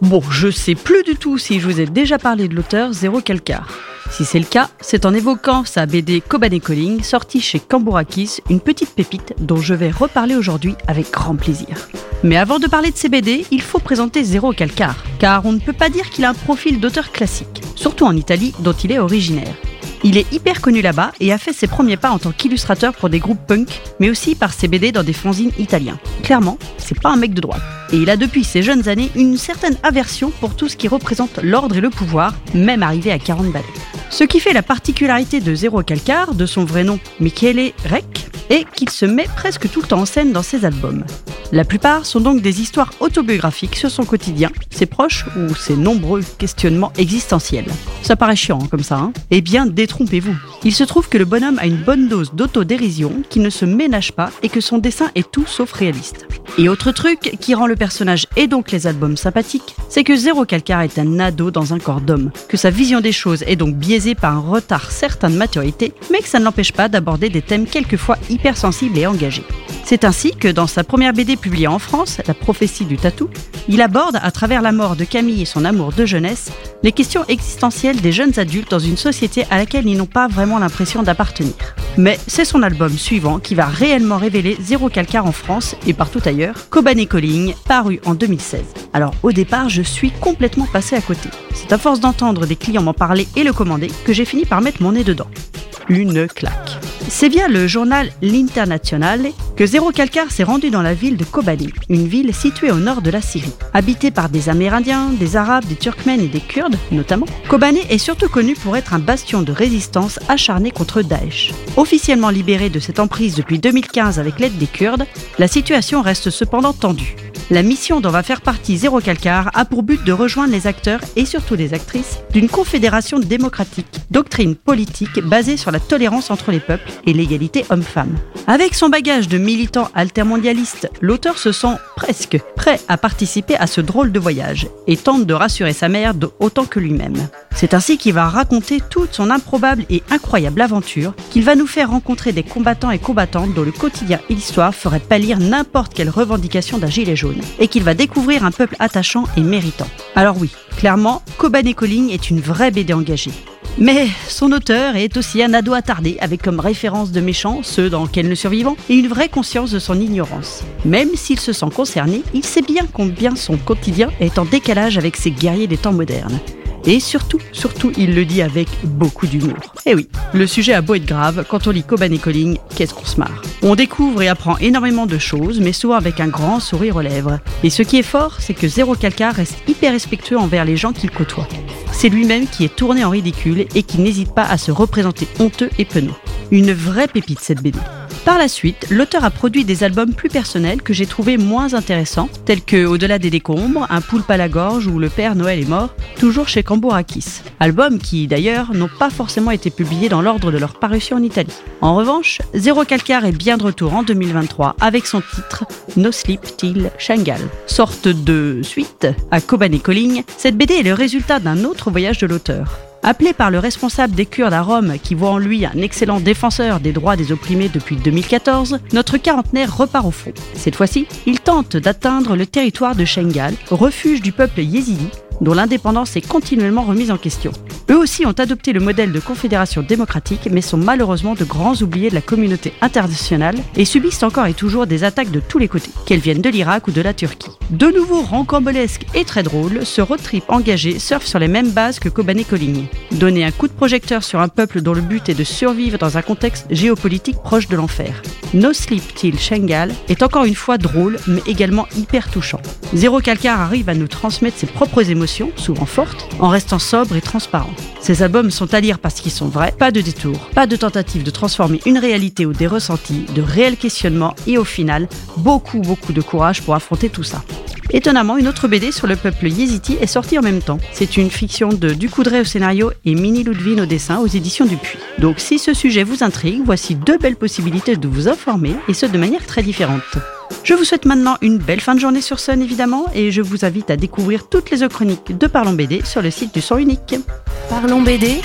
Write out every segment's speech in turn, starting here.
Bon, je sais plus du tout si je vous ai déjà parlé de l'auteur Zéro Calcar. Si c'est le cas, c'est en évoquant sa BD Kobané Calling, sortie chez Cambourakis, une petite pépite dont je vais reparler aujourd'hui avec grand plaisir. Mais avant de parler de ses BD, il faut présenter Zéro Calcar, car on ne peut pas dire qu'il a un profil d'auteur classique, surtout en Italie dont il est originaire. Il est hyper connu là-bas et a fait ses premiers pas en tant qu'illustrateur pour des groupes punk, mais aussi par ses BD dans des fanzines italiens. Clairement, c'est pas un mec de droite. Et il a depuis ses jeunes années une certaine aversion pour tout ce qui représente l'ordre et le pouvoir, même arrivé à 40 balais. Ce qui fait la particularité de Zéro Calcar, de son vrai nom Michele Rec, est qu'il se met presque tout le temps en scène dans ses albums. La plupart sont donc des histoires autobiographiques sur son quotidien, ses proches ou ses nombreux questionnements existentiels. Ça paraît chiant comme ça, hein Eh bien, détrompez-vous. Il se trouve que le bonhomme a une bonne dose d'autodérision, qui ne se ménage pas et que son dessin est tout sauf réaliste. Et autre truc qui rend le personnage et donc les albums sympathiques, c'est que Zéro Calcar est un ado dans un corps d'homme, que sa vision des choses est donc biaisée par un retard certain de maturité, mais que ça ne l'empêche pas d'aborder des thèmes quelquefois hypersensibles et engagés. C'est ainsi que dans sa première BD publiée en France, La prophétie du tatou, il aborde, à travers la mort de Camille et son amour de jeunesse, les questions existentielles des jeunes adultes dans une société à laquelle ils n'ont pas vraiment l'impression d'appartenir. Mais c'est son album suivant qui va réellement révéler Zéro Calcar en France et partout ailleurs, Kobané Calling, paru en 2016. Alors au départ, je suis complètement passé à côté. C'est à force d'entendre des clients m'en parler et le commander que j'ai fini par mettre mon nez dedans. Une claque. C'est via le journal L'Internazionale que Zéro Calcar s'est rendu dans la ville de Kobani, une ville située au nord de la Syrie. Habitée par des Amérindiens, des Arabes, des Turkmènes et des Kurdes notamment, Kobani est surtout connu pour être un bastion de résistance acharné contre Daesh. Officiellement libéré de cette emprise depuis 2015 avec l'aide des Kurdes, la situation reste cependant tendue. La mission dont va faire partie Zéro Calcar a pour but de rejoindre les acteurs et surtout les actrices d'une confédération démocratique, doctrine politique basée sur la tolérance entre les peuples et l'égalité homme-femme. Avec son bagage de militant altermondialiste, l'auteur se sent presque prêt à participer à ce drôle de voyage et tente de rassurer sa mère autant que lui-même. C'est ainsi qu'il va raconter toute son improbable et incroyable aventure, qu'il va nous faire rencontrer des combattants et combattantes dont le quotidien et l'histoire feraient pâlir n'importe quelle revendication d'un gilet jaune et qu'il va découvrir un peuple attachant et méritant. Alors oui, clairement, Kobané Calling est une vraie BD engagée. Mais son auteur est aussi un ado attardé, avec comme référence de méchants ceux dans Quel le survivant, et une vraie conscience de son ignorance. Même s'il se sent concerné, il sait bien combien son quotidien est en décalage avec ses guerriers des temps modernes. Et surtout, surtout, il le dit avec beaucoup d'humour. Eh oui, le sujet a beau être grave, quand on lit Coban Calling, qu'est-ce qu'on se marre? On découvre et apprend énormément de choses, mais souvent avec un grand sourire aux lèvres. Et ce qui est fort, c'est que Zéro Calcar reste hyper respectueux envers les gens qu'il côtoie. C'est lui-même qui est tourné en ridicule et qui n'hésite pas à se représenter honteux et penaud. Une vraie pépite cette BD. Par la suite, l'auteur a produit des albums plus personnels que j'ai trouvés moins intéressants, tels que Au-delà des décombres, Un poulpe à la gorge ou Le Père Noël est mort, toujours chez Cambourakis. Albums qui, d'ailleurs, n'ont pas forcément été publiés dans l'ordre de leur parution en Italie. En revanche, Zéro Calcar est bien de retour en 2023 avec son titre No Sleep Till Shanghai. Sorte de suite à Kobane Calling, cette BD est le résultat d'un autre voyage de l'auteur. Appelé par le responsable des Kurdes à Rome, qui voit en lui un excellent défenseur des droits des opprimés depuis 2014, notre quarantenaire repart au front. Cette fois-ci, il tente d'atteindre le territoire de Shengal, refuge du peuple yézidi, dont l'indépendance est continuellement remise en question. Eux aussi ont adopté le modèle de confédération démocratique, mais sont malheureusement de grands oubliés de la communauté internationale et subissent encore et toujours des attaques de tous les côtés, qu'elles viennent de l'Irak ou de la Turquie. De nouveau rancambolesque et très drôle, ce road trip engagé surfe sur les mêmes bases que Kobané Colligny. Donner un coup de projecteur sur un peuple dont le but est de survivre dans un contexte géopolitique proche de l'enfer. No Sleep Till Shanghai est encore une fois drôle, mais également hyper touchant. Zéro Calcar arrive à nous transmettre ses propres émotions souvent fortes, en restant sobre et transparent. Ces albums sont à lire parce qu'ils sont vrais, pas de détour, pas de tentative de transformer une réalité ou des ressentis, de réels questionnements et au final, beaucoup beaucoup de courage pour affronter tout ça. Étonnamment, une autre BD sur le peuple yéziti est sortie en même temps. C'est une fiction de Ducoudray au scénario et Minnie Ludwig au dessin aux éditions Dupuis. Donc si ce sujet vous intrigue, voici deux belles possibilités de vous informer et ce de manière très différente. Je vous souhaite maintenant une belle fin de journée sur Sun évidemment et je vous invite à découvrir toutes les chroniques de Parlons BD sur le site du Son Unique. Parlons BD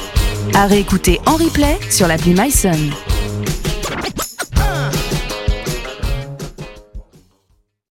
à réécouter en replay sur l'appli MySun.